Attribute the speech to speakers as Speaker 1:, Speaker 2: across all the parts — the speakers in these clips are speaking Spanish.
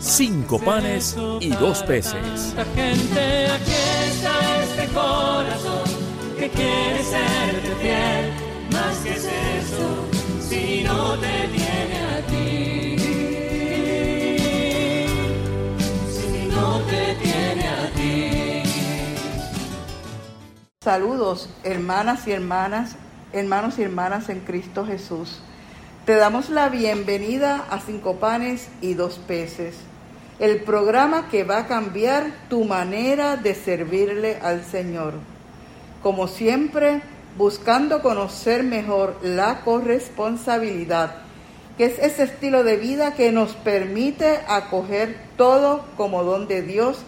Speaker 1: cinco panes y dos peces.
Speaker 2: Gente, aquí está este corazón que quiere serte fiel. Más que es eso, si no te tiene a ti. Si no te tiene a ti.
Speaker 3: Saludos, hermanas y hermanas, hermanos y hermanas en Cristo Jesús. Te damos la bienvenida a Cinco Panes y Dos Peces, el programa que va a cambiar tu manera de servirle al Señor. Como siempre, buscando conocer mejor la corresponsabilidad, que es ese estilo de vida que nos permite acoger todo como don de Dios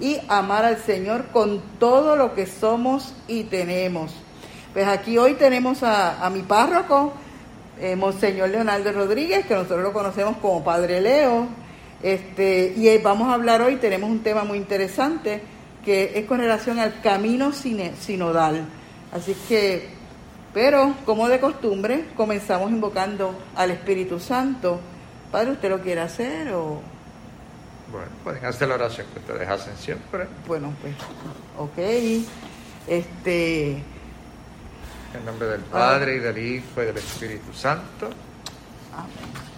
Speaker 3: y amar al Señor con todo lo que somos y tenemos. Pues aquí hoy tenemos a, a mi párroco, eh, Monseñor Leonardo Rodríguez, que nosotros lo conocemos como Padre Leo. Este, y eh, vamos a hablar hoy, tenemos un tema muy interesante que es con relación al camino sine- sinodal. Así que, pero como de costumbre, comenzamos invocando al Espíritu Santo. Padre, ¿usted lo quiere hacer o...?
Speaker 4: Bueno, pueden hacer la oración que ustedes hacen siempre.
Speaker 3: Bueno, pues, ok. Este,
Speaker 4: En nombre del Padre y del Hijo y del Espíritu Santo.
Speaker 3: amén.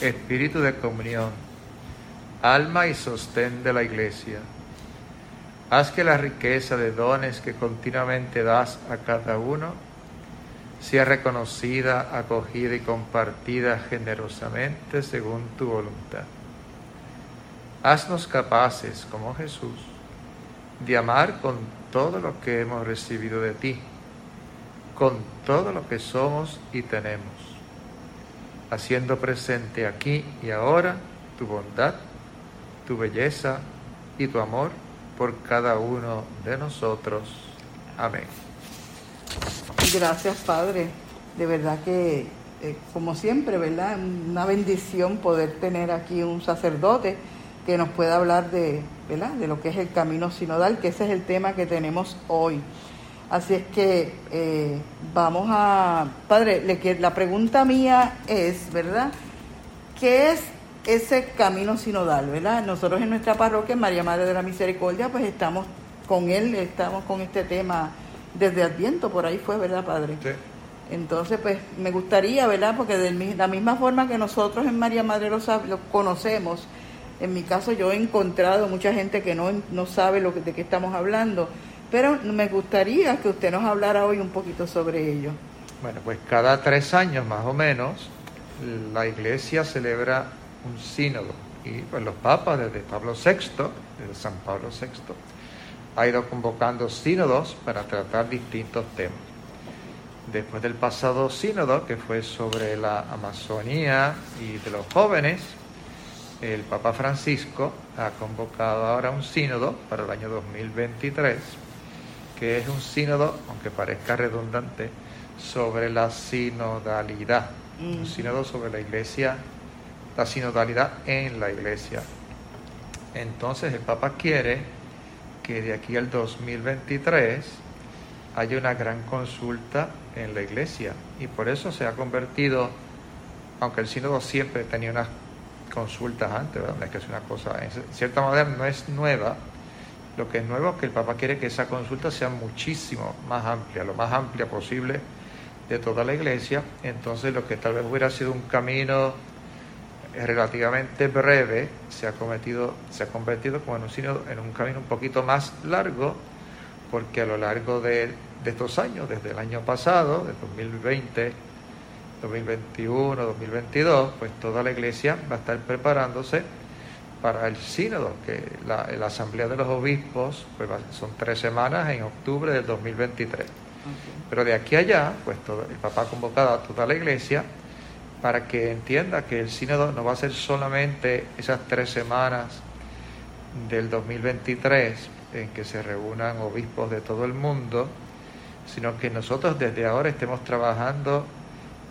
Speaker 4: Espíritu de comunión, alma y sostén de la Iglesia. Haz que la riqueza de dones que continuamente das a cada uno sea reconocida, acogida y compartida generosamente según tu voluntad. Haznos capaces, como Jesús, de amar con todo lo que hemos recibido de ti, con todo lo que somos y tenemos haciendo presente aquí y ahora tu bondad, tu belleza y tu amor por cada uno de nosotros. Amén.
Speaker 3: Gracias, Padre. De verdad que, eh, como siempre, ¿verdad? Una bendición poder tener aquí un sacerdote que nos pueda hablar de, ¿verdad? De lo que es el camino sinodal, que ese es el tema que tenemos hoy. Así es que eh, vamos a, Padre, le la pregunta mía es, ¿verdad? ¿Qué es ese camino sinodal, verdad? Nosotros en nuestra parroquia, María Madre de la Misericordia, pues estamos con él, estamos con este tema desde Adviento, por ahí fue, ¿verdad, Padre?
Speaker 4: Sí.
Speaker 3: Entonces, pues me gustaría, ¿verdad? Porque de la misma forma que nosotros en María Madre lo, lo conocemos, en mi caso yo he encontrado mucha gente que no, no sabe lo que, de qué estamos hablando, pero me gustaría que usted nos hablara hoy un poquito sobre ello.
Speaker 4: Bueno, pues cada tres años más o menos la Iglesia celebra un sínodo y pues los papas desde Pablo VI, desde San Pablo VI, ha ido convocando sínodos para tratar distintos temas. Después del pasado sínodo, que fue sobre la Amazonía y de los jóvenes, el Papa Francisco ha convocado ahora un sínodo para el año 2023, que es un sínodo, aunque parezca redundante, sobre la sinodalidad. Un sínodo sobre la iglesia, la sinodalidad en la iglesia. Entonces el Papa quiere que de aquí al 2023 haya una gran consulta en la iglesia y por eso se ha convertido, aunque el sínodo siempre tenía unas consultas antes, ¿verdad? Es que es una cosa, en cierta manera no es nueva, lo que es nuevo es que el Papa quiere que esa consulta sea muchísimo más amplia, lo más amplia posible de toda la iglesia, entonces lo que tal vez hubiera sido un camino relativamente breve se ha cometido, se ha convertido como en un, sínodo- en un camino un poquito más largo, porque a lo largo de, de estos años, desde el año pasado, de 2020, 2021, 2022, pues toda la iglesia va a estar preparándose para el sínodo, que la, la asamblea de los obispos pues va- son tres semanas en octubre del 2023. Pero de aquí a allá, pues todo, el Papa ha convocado a toda la iglesia para que entienda que el sínodo no va a ser solamente esas tres semanas del 2023 en que se reúnan obispos de todo el mundo, sino que nosotros desde ahora estemos trabajando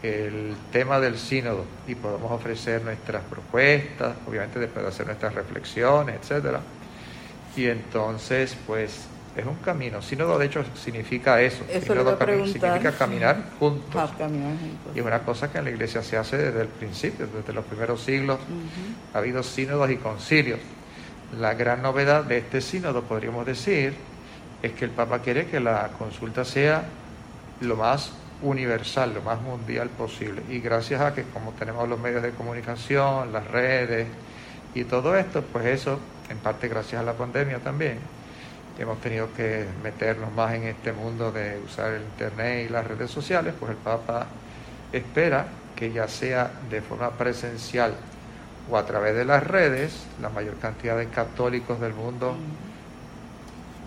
Speaker 4: el tema del sínodo y podamos ofrecer nuestras propuestas, obviamente después de hacer nuestras reflexiones, etcétera. Y entonces, pues es un camino. Sínodo, de hecho, significa eso.
Speaker 3: Eso
Speaker 4: Sínodo
Speaker 3: a
Speaker 4: significa caminar juntos.
Speaker 3: Ah, caminar juntos.
Speaker 4: Y es una cosa que en la iglesia se hace desde el principio, desde los primeros siglos. Ha habido sínodos y concilios. La gran novedad de este sínodo, podríamos decir, es que el Papa quiere que la consulta sea lo más universal, lo más mundial posible. Y gracias a que como tenemos los medios de comunicación, las redes y todo esto, pues eso, en parte gracias a la pandemia también, hemos tenido que meternos más en este mundo de usar el Internet y las redes sociales, pues el Papa espera que ya sea de forma presencial o a través de las redes, la mayor cantidad de católicos del mundo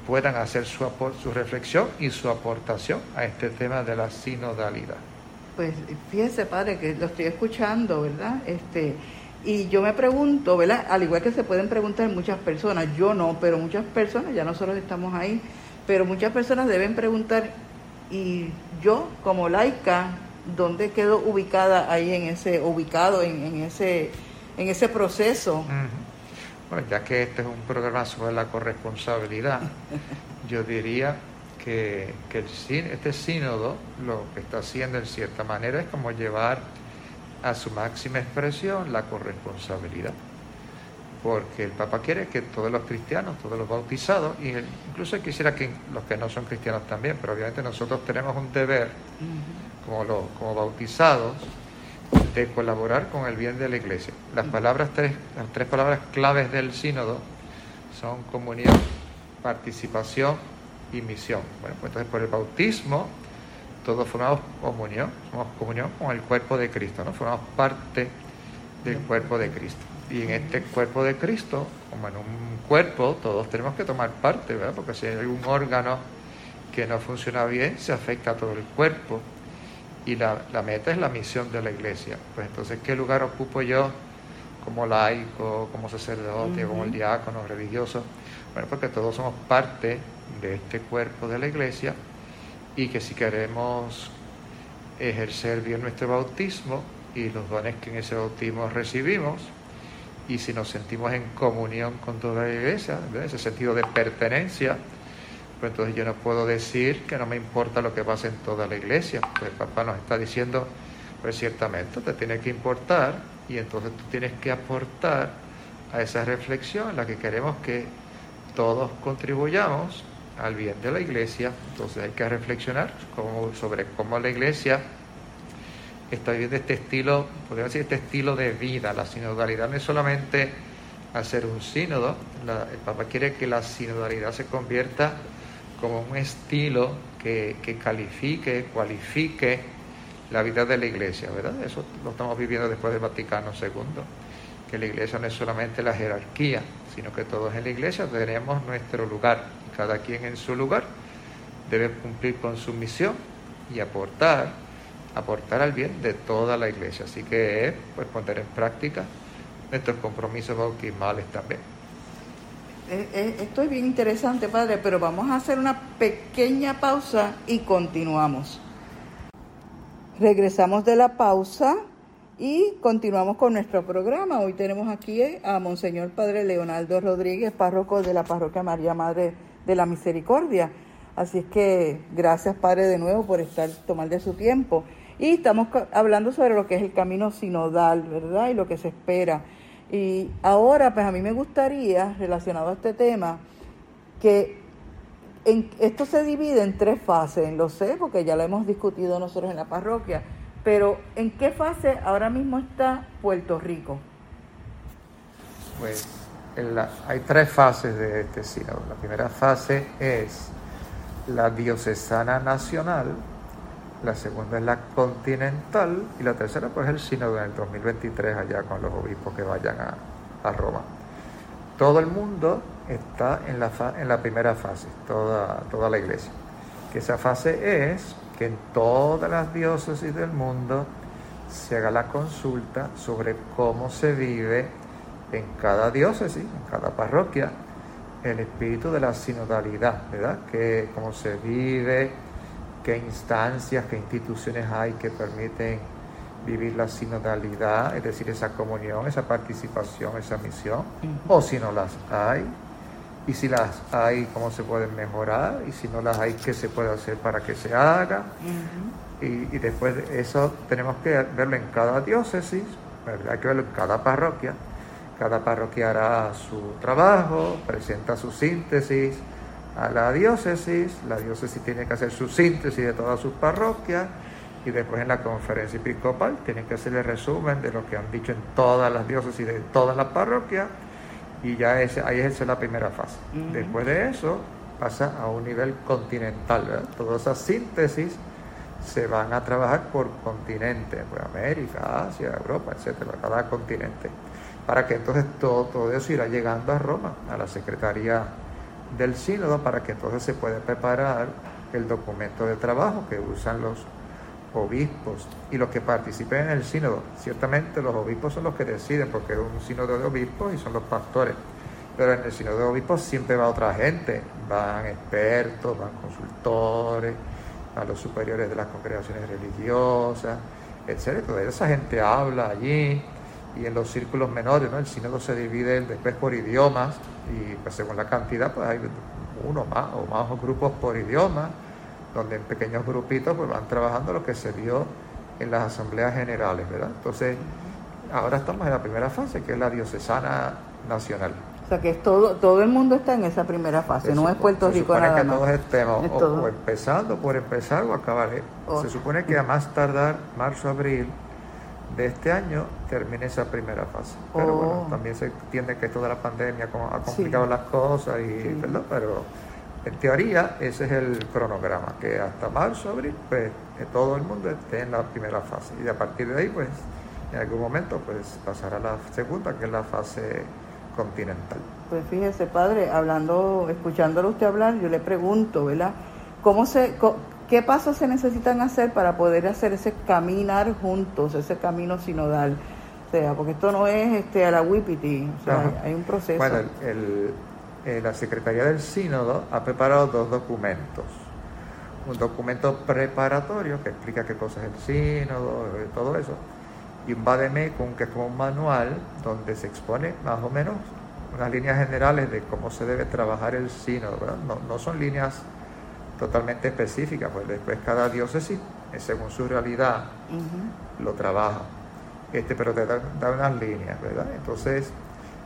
Speaker 4: puedan hacer su, su reflexión y su aportación a este tema de la sinodalidad.
Speaker 3: Pues fíjese, padre, que lo estoy escuchando, ¿verdad? Este, y yo me pregunto, ¿verdad? Al igual que se pueden preguntar muchas personas, yo no, pero muchas personas, ya nosotros estamos ahí, pero muchas personas deben preguntar, y yo como laica, ¿dónde quedo ubicada ahí en ese, ubicado en, en ese en ese proceso.
Speaker 4: Bueno, ya que este es un programa sobre la corresponsabilidad, yo diría que, que el, este sínodo lo que está haciendo en cierta manera es como llevar a su máxima expresión la corresponsabilidad. Porque el Papa quiere que todos los cristianos, todos los bautizados, y incluso quisiera que los que no son cristianos también, pero obviamente nosotros tenemos un deber como, los, como bautizados de colaborar con el bien de la iglesia. Las palabras tres, las tres palabras claves del sínodo son comunión, participación y misión. Bueno, pues entonces por el bautismo todos formamos comunión, somos comunión con el cuerpo de Cristo, ¿no? Formamos parte del cuerpo de Cristo. Y en este cuerpo de Cristo, como en un cuerpo, todos tenemos que tomar parte, ¿verdad? Porque si hay un órgano que no funciona bien, se afecta a todo el cuerpo y la, meta es la misión de la iglesia. Pues entonces, ¿qué lugar ocupo yo como laico, como sacerdote, como el diácono religioso? Bueno, porque todos somos parte de este cuerpo de la iglesia y que si queremos ejercer bien nuestro bautismo y los dones que en ese bautismo recibimos, y si nos sentimos en comunión con toda la iglesia, en ese sentido de pertenencia, pues entonces yo no puedo decir que no me importa lo que pasa en toda la iglesia. Pues el papá nos está diciendo, pues ciertamente te tiene que importar y entonces tú tienes que aportar a esa reflexión la que queremos que todos contribuyamos al bien de la iglesia. Entonces hay que reflexionar sobre cómo la iglesia está viviendo este estilo, podríamos decir, este estilo de vida. La sinodalidad no es solamente hacer un sínodo, el Papa quiere que la sinodalidad se convierta como un estilo que, califique, cualifique la vida de la iglesia, ¿verdad? Eso lo estamos viviendo después del Vaticano II, que la iglesia no es solamente la jerarquía, sino que todos en la iglesia tenemos nuestro lugar, cada quien en su lugar debe cumplir con su misión y aportar, aportar al bien de toda la iglesia. Así que pues poner en práctica nuestros compromisos bautismales también.
Speaker 3: Eh, eh, esto es bien interesante, padre, pero vamos a hacer una pequeña pausa y continuamos. Regresamos de la pausa y continuamos con nuestro programa. Hoy tenemos aquí a Monseñor Padre Leonardo Rodríguez, párroco de la Parroquia María Madre de la Misericordia. Así es que gracias, Padre, de nuevo por estar, tomar de su tiempo. Y estamos hablando sobre lo que es el camino sinodal, ¿verdad? Y lo que se espera. Y ahora, pues a mí me gustaría, relacionado a este tema, que en, esto se divide en tres fases, lo sé porque ya lo hemos discutido nosotros en la parroquia, pero ¿en qué fase ahora mismo está Puerto Rico?
Speaker 4: Pues hay tres fases de este sínodo. La primera fase es la diocesana nacional, la segunda es la continental y la tercera pues el sínodo en el 2023 allá con los obispos que vayan a, Roma. Todo el mundo está en la, en la primera fase, toda, toda la iglesia. Que esa fase es que en todas las diócesis del mundo se haga la consulta sobre cómo se vive en cada diócesis, en cada parroquia, el espíritu de la sinodalidad, ¿verdad? Que cómo se vive, qué instancias, qué instituciones hay que permiten vivir la sinodalidad, es decir, esa comunión, esa participación, esa misión, o si no las hay, y si las hay, cómo se pueden mejorar, y si no las hay, qué se puede hacer para que se haga. y, y, después de eso tenemos que verlo en cada diócesis, hay que verlo en cada parroquia. Cada parroquia hará su trabajo, presenta su síntesis a la diócesis, la diócesis tiene que hacer su síntesis de todas sus parroquias y después en la conferencia episcopal tiene que hacer el resumen de lo que han dicho en todas las diócesis de todas las parroquias y ya ese, ahí es la primera fase. Después de eso pasa a un nivel continental. Todas esas síntesis se van a trabajar por continente, pues América, Asia, Europa, etcétera, cada continente, para que entonces todo, todo eso irá llegando a Roma, a la Secretaría del Sínodo, para que entonces se pueda preparar el documento de trabajo que usan los obispos y los que participen en el sínodo. Ciertamente los obispos son los que deciden porque es un sínodo de obispos y son los pastores. Pero en el sínodo de obispos siempre va otra gente, van expertos, van consultores, a los superiores de las congregaciones religiosas, etc. Esa gente habla allí y en los círculos menores, ¿no? El sínodo se divide después por idiomas y pues según la cantidad pues hay uno más o más grupos por idioma donde en pequeños grupitos pues van trabajando lo que se dio en las asambleas generales, ¿verdad? Entonces, ahora estamos en la primera fase, que es la diocesana nacional.
Speaker 3: O sea que es todo, todo el mundo está en esa primera fase, no es Puerto Rico
Speaker 4: nada
Speaker 3: que
Speaker 4: todos estemos o, empezando por empezar o acabar. Oh. Se supone que a más tardar marzo, abril de este año termine esa primera fase. Pero bueno, oh. también se entiende que toda la pandemia ha complicado las cosas, y, ¿verdad? Pero en teoría, ese es el cronograma, que hasta marzo, abril, pues eh, todo el mundo esté en la primera fase. Y a partir de ahí, pues, en algún momento, pues pasará a la segunda, que es la fase continental.
Speaker 3: Pues fíjese, padre, hablando, escuchándolo usted hablar, yo le pregunto, ¿verdad? ¿Cómo se, ¿Qué pasos se necesitan hacer para poder hacer ese caminar juntos, ese camino sinodal? O sea, porque esto no es este a la Wipiti, o sea, hay, un proceso.
Speaker 4: Bueno, el eh, la Secretaría del Sínodo ha preparado dos documentos. Un documento preparatorio que explica qué cosa es el sínodo, eh, todo eso, y un vademecum que es como un manual donde se expone más o menos unas líneas generales de cómo se debe trabajar el sínodo. No, son líneas totalmente específicas, pues después cada diócesis, eh, según su realidad, lo trabaja. Este, pero te da, da unas líneas, ¿verdad? Entonces,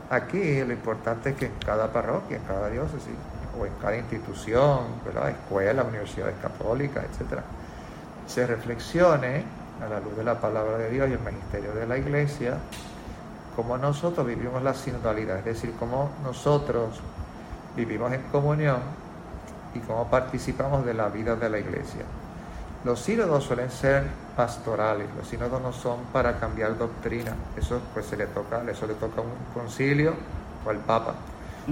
Speaker 4: Aquí lo importante es que en cada parroquia, en cada diócesis o en cada institución, ¿verdad? escuela, universidades católicas, etc., se reflexione a la luz de la palabra de Dios y el magisterio de la iglesia cómo nosotros vivimos la sinodalidad, es decir, cómo nosotros vivimos en comunión y cómo participamos de la vida de la iglesia. Los sínodos suelen ser pastorales, los sínodos no son para cambiar doctrina, eso pues se le toca, eso le toca a un concilio o al Papa,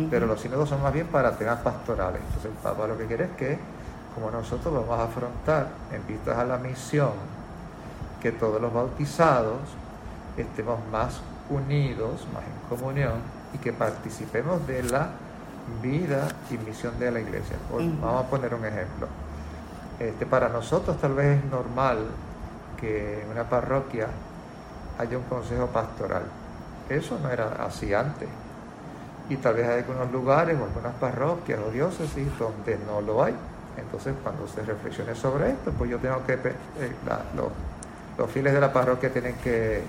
Speaker 4: pero los sínodos son más bien para temas pastorales. Entonces el Papa lo que quiere es que, como nosotros vamos a afrontar en vistas a la misión, que todos los bautizados estemos más unidos, más en comunión y que participemos de la vida y misión de la iglesia. Vamos a poner un ejemplo. Este, para nosotros tal vez es normal que en una parroquia haya un consejo pastoral. Eso no era así antes. Y tal vez hay algunos lugares o algunas parroquias o diócesis donde no lo hay. Entonces, cuando se reflexione sobre esto, pues yo tengo que, eh, los, los fieles de la parroquia tienen que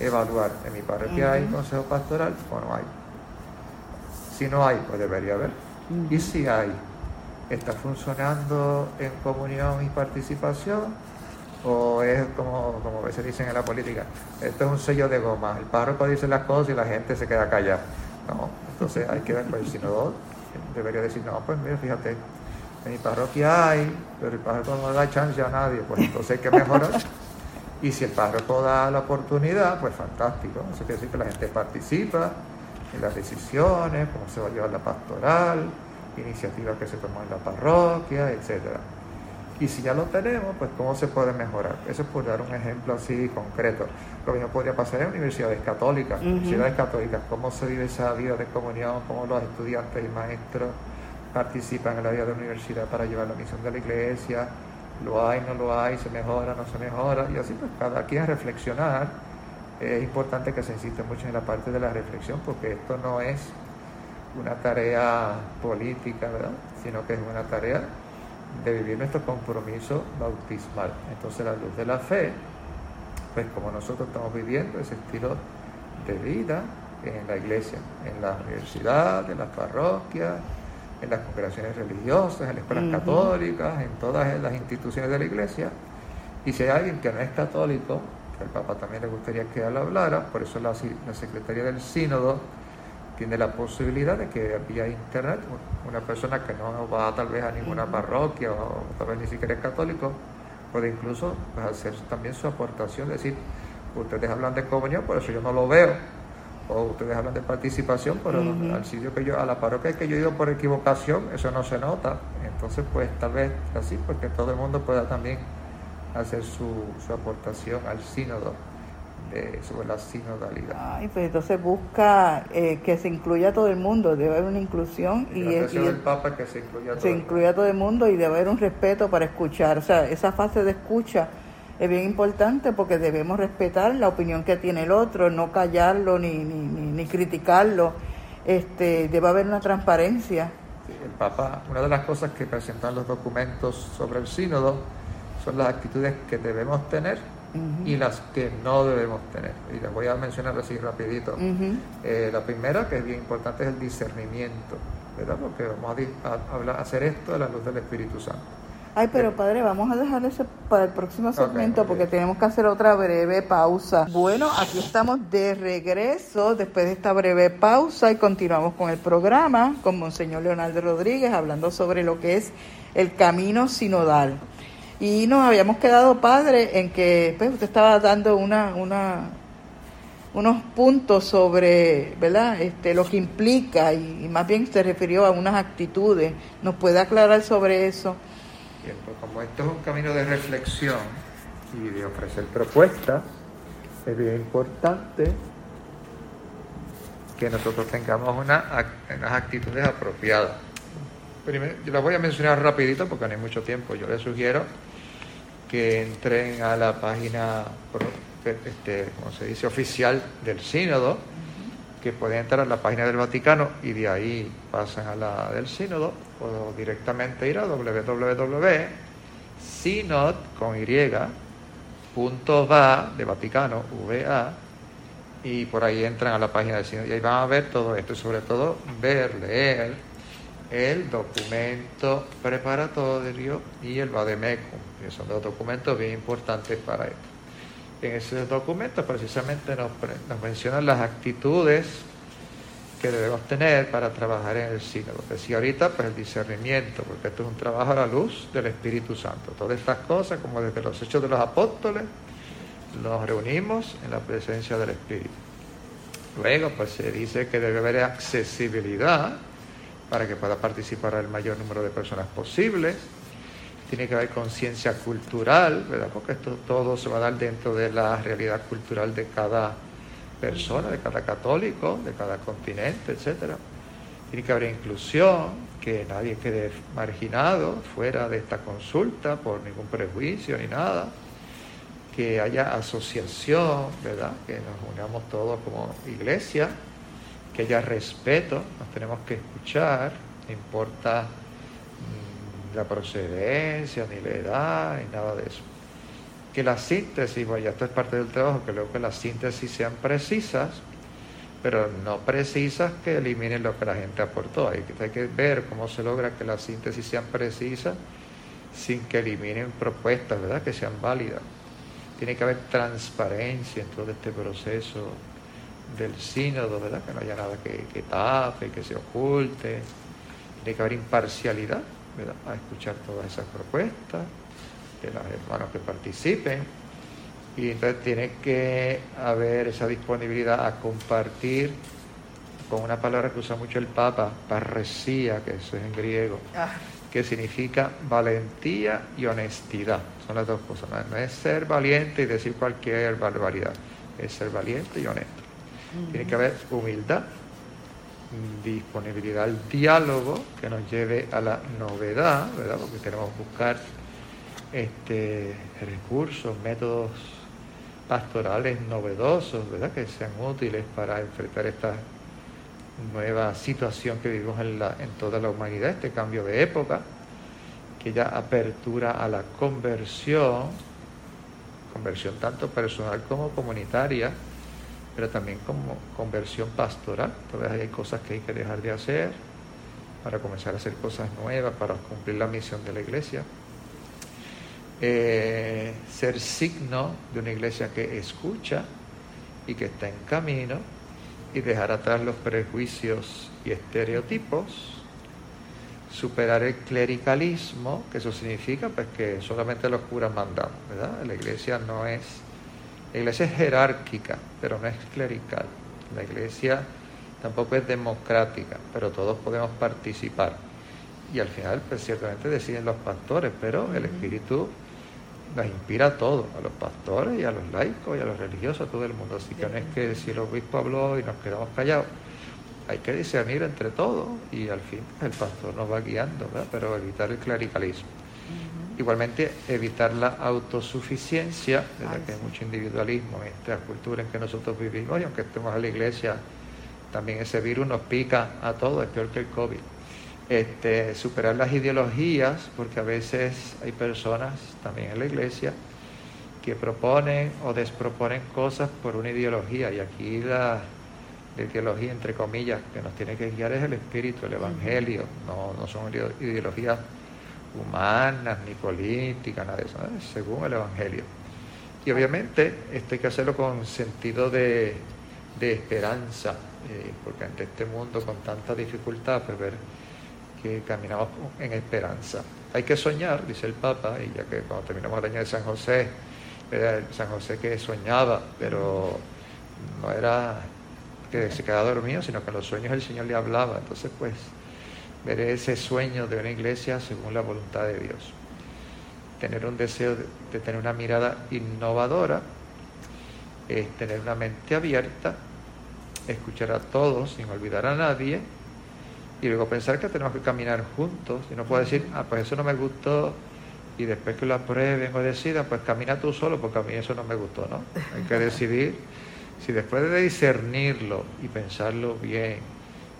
Speaker 4: evaluar. En mi parroquia hay consejo pastoral o no hay. Si no hay, pues debería haber. Y si hay, está funcionando en comunión y participación o es como, como a veces dicen en la política, esto es un sello de goma, el párroco dice las cosas y la gente se queda callada. No, entonces hay que ver, pues el sinodal debería decir, no, pues mira, fíjate, en mi parroquia hay, pero el párroco no da chance a nadie, pues entonces hay que mejorar. Y si el párroco da la oportunidad, pues fantástico. Eso quiere decir que la gente participa en las decisiones, cómo se va a llevar la pastoral, iniciativas que se toman en la parroquia, etc. Y si ya lo tenemos, pues cómo se puede mejorar. Eso es por dar un ejemplo así concreto. Lo mismo podría pasar en universidades católicas. Universidades católicas, cómo se vive esa vida de comunión, cómo los estudiantes y maestros participan en la vida de la universidad para llevar la misión de la iglesia. Lo hay, no lo hay, se mejora, no se mejora. Y así pues cada quien reflexionar. Es importante que se insiste mucho en la parte de la reflexión porque esto no es una tarea política, ¿verdad? Sino que es una tarea de vivir nuestro compromiso bautismal. Entonces la luz de la fe, pues como nosotros estamos viviendo ese estilo de vida en la iglesia, en la universidad, en las parroquias, en las congregaciones religiosas, en las escuelas católicas, en todas las instituciones de la iglesia. Y si hay alguien que no es católico, que al Papa también le gustaría que él hablara, por eso la, la Secretaría del Sínodo tiene la posibilidad de que vía internet una persona que no va tal vez a ninguna parroquia o tal vez ni siquiera es católico puede incluso pues, hacer también su aportación, decir, ustedes hablan de comunión, por eso yo no lo veo, o ustedes hablan de participación, pero al sitio que yo, a la parroquia que yo he ido por equivocación, eso no se nota. Entonces, pues tal vez así, porque todo el mundo pueda también hacer su, su aportación al sínodo sobre la sinodalidad.
Speaker 3: Ay, pues entonces busca eh, que se incluya todo el mundo, debe haber una inclusión y,
Speaker 4: y, el Papa que se incluya todo,
Speaker 3: se incluya todo el mundo y debe haber un respeto para escuchar, o sea, esa fase de escucha es bien importante porque debemos respetar la opinión que tiene el otro, no callarlo ni, ni, ni, criticarlo, este, debe haber una transparencia.
Speaker 4: el Papa, una de las cosas que presentan los documentos sobre el sínodo son las actitudes que debemos tener y las que no debemos tener. Y les voy a mencionar así rapidito. Eh, la primera, que es bien importante, es el discernimiento, ¿verdad? Porque vamos a, hacer esto a la luz del Espíritu Santo.
Speaker 3: Ay, pero padre, vamos a dejar eso para el próximo segmento porque tenemos que hacer otra breve pausa. Bueno, aquí estamos de regreso después de esta breve pausa y continuamos con el programa con Monseñor Leonardo Rodríguez hablando sobre lo que es el camino sinodal. Y nos habíamos quedado, padre, en que pues, usted estaba dando una, una, unos puntos sobre ¿verdad? Este, lo que implica y, más bien se refirió a unas actitudes. ¿Nos puede aclarar sobre eso?
Speaker 4: Bien, pues como esto es un camino de reflexión y de ofrecer propuestas, es bien importante que nosotros tengamos una, unas actitudes apropiadas. Yo las voy a mencionar rapidito porque no hay mucho tiempo. Yo les sugiero que entren a la página, este, como se dice, oficial del sínodo, que pueden entrar a la página del Vaticano y de ahí pasan a la del sínodo, o directamente ir a www.synod con y, punto va de Vaticano, VA, y por ahí entran a la página del sínodo. Y ahí van a ver todo esto y sobre todo ver, leer el documento preparatorio y el vademecum, que son dos documentos bien importantes para esto. En esos documentos precisamente nos, mencionan las actitudes que debemos tener para trabajar en el sínodo. Decía ahorita, pues el discernimiento, porque esto es un trabajo a la luz del Espíritu Santo. Todas estas cosas, como desde los hechos de los apóstoles, nos reunimos en la presencia del Espíritu. Luego, pues se dice que debe haber accesibilidad para que pueda participar el mayor número de personas posibles. Tiene que haber conciencia cultural, ¿verdad? Porque esto todo se va a dar dentro de la realidad cultural de cada persona, de cada católico, de cada continente, etcétera. Tiene que haber inclusión, que nadie quede marginado fuera de esta consulta por ningún prejuicio ni nada. Que haya asociación, ¿verdad? Que nos unamos todos como iglesia que haya respeto, nos tenemos que escuchar, no importa mm, la procedencia, ni la edad, ni nada de eso. Que la síntesis, vaya, esto es parte del trabajo, que luego que las síntesis sean precisas, pero no precisas que eliminen lo que la gente aportó. Hay que, hay que ver cómo se logra que las síntesis sean precisas sin que eliminen propuestas, ¿verdad? Que sean válidas. Tiene que haber transparencia en todo este proceso del sínodo, ¿verdad? Que no haya nada que, que tape, que se oculte. Tiene que haber imparcialidad, ¿verdad? A escuchar todas esas propuestas de los hermanos que participen. Y entonces tiene que haber esa disponibilidad a compartir con una palabra que usa mucho el Papa, parresía, que eso es en griego, ah. que significa valentía y honestidad. Son las dos cosas. No es ser valiente y decir cualquier barbaridad, es ser valiente y honesto. Tiene que haber humildad, disponibilidad al diálogo que nos lleve a la novedad, ¿verdad? Porque tenemos que buscar este, recursos, métodos pastorales novedosos, ¿verdad? Que sean útiles para enfrentar esta nueva situación que vivimos en, en toda la humanidad, este cambio de época, que ya apertura a la conversión, conversión tanto personal como comunitaria, pero también como conversión pastoral. Todavía hay cosas que hay que dejar de hacer para comenzar a hacer cosas nuevas, para cumplir la misión de la iglesia. Eh, ser signo de una iglesia que escucha y que está en camino y dejar atrás los prejuicios y estereotipos, superar el clericalismo, que eso significa pues que solamente los curas mandamos, ¿verdad? La iglesia no es, la iglesia es jerárquica, pero no es clerical. La iglesia tampoco es democrática, pero todos podemos participar. Y al final, pues ciertamente deciden los pastores, pero el Espíritu nos inspira a todos, a los pastores y a los laicos y a los religiosos, a todo el mundo. Así que no es que si el obispo habló y nos quedamos callados, hay que discernir entre todos y al fin el pastor nos va guiando, ¿verdad? pero evitar el clericalismo. Igualmente, evitar la autosuficiencia, desde que hay mucho individualismo en esta cultura en que nosotros vivimos y aunque estemos en la iglesia, también ese virus nos pica a todos, es peor que el COVID. Este, superar las ideologías, porque a veces hay personas también en la iglesia que proponen o desproponen cosas por una ideología y aquí la, ideología entre comillas que nos tiene que guiar es el espíritu, el evangelio, no, no son ideologías humanas ni políticas, nada de eso, según el evangelio. Y obviamente esto hay que hacerlo con sentido de, esperanza, eh, porque ante este mundo con tanta dificultad, pues ver que caminamos en esperanza. Hay que soñar, dice el Papa, y ya que cuando terminamos el año de San José, era San José que soñaba, pero no era que se quedaba dormido, sino que en los sueños el Señor le hablaba. Entonces, pues, ver ese sueño de una iglesia según la voluntad de Dios. Tener un deseo de, de tener una mirada innovadora, es tener una mente abierta, escuchar a todos sin olvidar a nadie y luego pensar que tenemos que caminar juntos y no puedo decir, ah, pues eso no me gustó y después que lo aprueben o decidan, pues camina tú solo porque a mí eso no me gustó, ¿no? Hay que decidir si después de discernirlo y pensarlo bien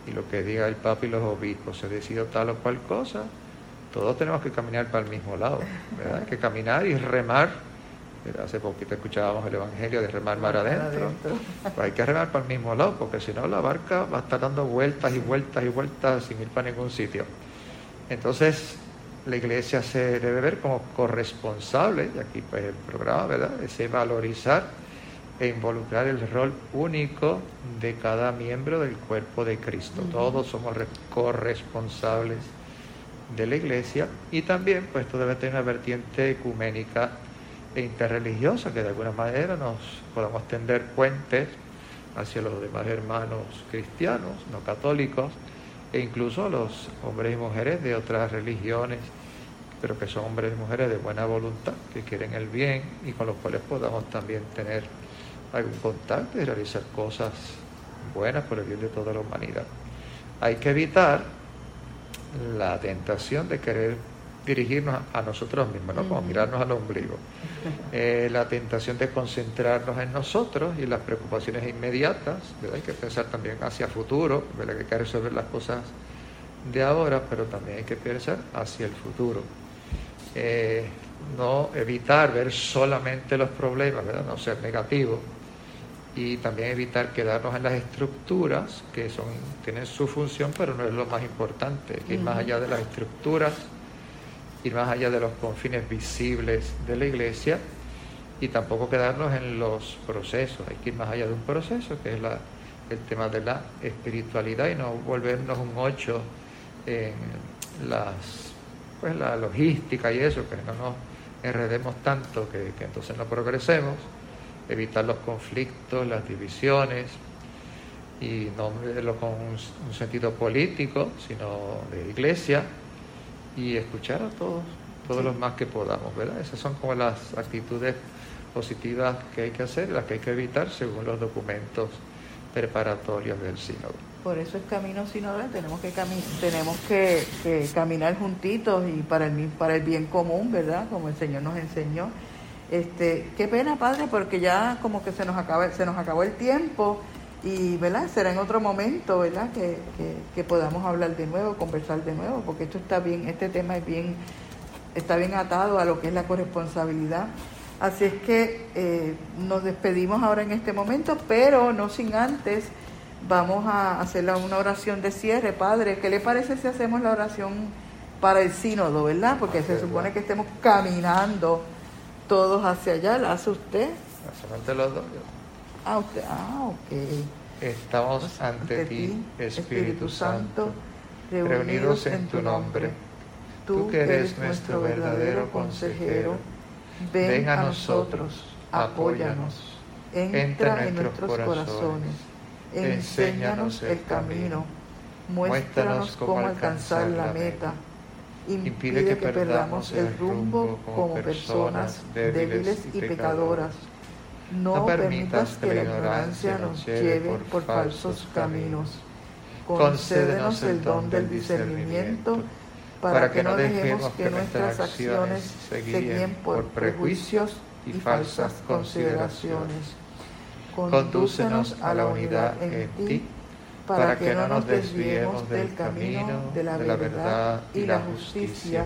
Speaker 4: y lo que diga el Papa y los obispos se decide tal o cual cosa, todos tenemos que caminar para el mismo lado, ¿verdad? Hay que caminar y remar Hace poquito escuchábamos el Evangelio de remar mar adentro. Pues hay que remar para el mismo lado, porque si no la barca va a estar dando vueltas y vueltas y vueltas sin ir para ningún sitio. Entonces, la iglesia se debe ver como corresponsable, y aquí pues el programa, ¿verdad? Es valorizar e involucrar el rol único de cada miembro del cuerpo de Cristo. Todos somos corresponsables de la iglesia y también pues esto debe tener una vertiente ecuménica e interreligiosa, que de alguna manera nos podamos tender puentes hacia los demás hermanos cristianos, no católicos, e incluso los hombres y mujeres de otras religiones, pero que son hombres y mujeres de buena voluntad, que quieren el bien y con los cuales podamos también tener algún contacto y realizar cosas buenas por el bien de toda la humanidad. Hay que evitar la tentación de querer dirigirnos a nosotros mismos, ¿no? como mirarnos al ombligo. Eh, la tentación de concentrarnos en nosotros y las preocupaciones inmediatas, ¿verdad? hay que pensar también hacia el futuro, ¿verdad? que hay que resolver las cosas de ahora, pero también hay que pensar hacia el futuro. Eh, no evitar ver solamente los problemas, ¿verdad? no ser negativo, y también evitar quedarnos en las estructuras que son, tienen su función, pero no es lo más importante, ir más allá de las estructuras ir más allá de los confines visibles de la iglesia y tampoco quedarnos en los procesos, hay que ir más allá de un proceso, que es la, el tema de la espiritualidad y no volvernos un ocho en las, pues, la logística y eso, que no nos enredemos tanto que, entonces no progresemos, evitar los conflictos, las divisiones, y no verlo con un, sentido político, sino de iglesia, y escuchar a todos, todos los más que podamos, ¿verdad? Esas son como las actitudes positivas que hay que hacer, las que hay que evitar según los documentos preparatorios del sínodo.
Speaker 3: Por eso es camino sinodal, tenemos que tenemos que, caminar juntitos y para el para el bien común, ¿verdad? Como el Señor nos enseñó. Este, qué pena, padre, porque ya como que se nos acaba, se nos acabó el tiempo y verdad será en otro momento verdad que, que, podamos hablar de nuevo conversar de nuevo porque esto está bien este tema es bien está bien atado a lo que es la corresponsabilidad. Así es que eh, nos despedimos ahora en este momento pero no sin antes vamos a hacer una oración de cierre padre. Qué le parece si hacemos la oración para el sínodo verdad porque se supone que estemos caminando todos hacia allá la hace usted
Speaker 4: los dos
Speaker 3: Ah, ah, ok.
Speaker 4: Estamos ante, ti, Espíritu Santo, reunidos en tu nombre. Tú que eres nuestro verdadero consejero, ven a nosotros, apóyanos, entra en nuestros corazones, enséñanos el camino, muéstranos cómo alcanzar la meta, impide que perdamos el rumbo como personas débiles y pecadoras
Speaker 3: no permitas que la ignorancia nos lleve por falsos caminos. Concédenos el don del discernimiento para que no dejemos que nuestras acciones se guíen por prejuicios y falsas consideraciones. Condúcenos a la unidad en ti para que no nos desviemos del camino de la verdad y la justicia,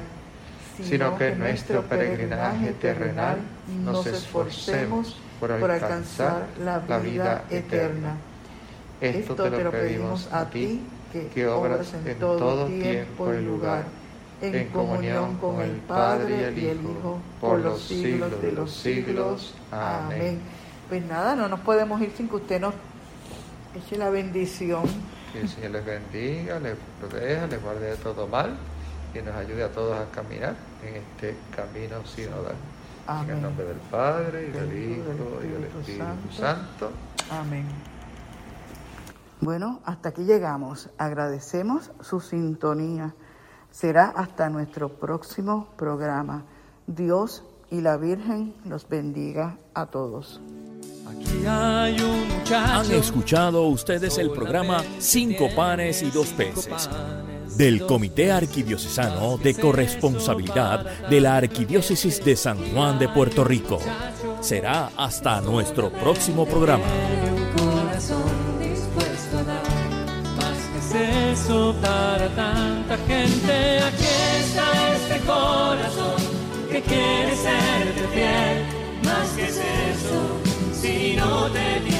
Speaker 3: sino que en nuestro peregrinaje terrenal nos esforcemos por alcanzar la vida eterna. Esto te lo pedimos a ti, que obras en todo tiempo y lugar, en comunión con el Padre y el Hijo, por los siglos de los siglos. Amén. Pues nada, no nos podemos ir sin que usted nos eche la bendición.
Speaker 4: Que el Señor les bendiga, les proteja, les guarde de todo mal y nos ayude a todos a caminar en este camino sinodal. En el nombre del Padre, y del, Hijo, y del Espíritu Santo.
Speaker 3: Amén. Bueno, hasta aquí llegamos. Agradecemos su sintonía. Será hasta nuestro próximo programa. Dios y la Virgen los bendiga a todos.
Speaker 1: Aquí hay un Han escuchado ustedes el programa Cinco panes y dos peces del Comité Arquidiocesano de Corresponsabilidad de la Arquidiócesis de San Juan de Puerto Rico. Será hasta nuestro próximo programa.
Speaker 2: eso para tanta gente. Aquí está este corazón que quiere serte fiel. Más que es eso, si no te tiene a ti. te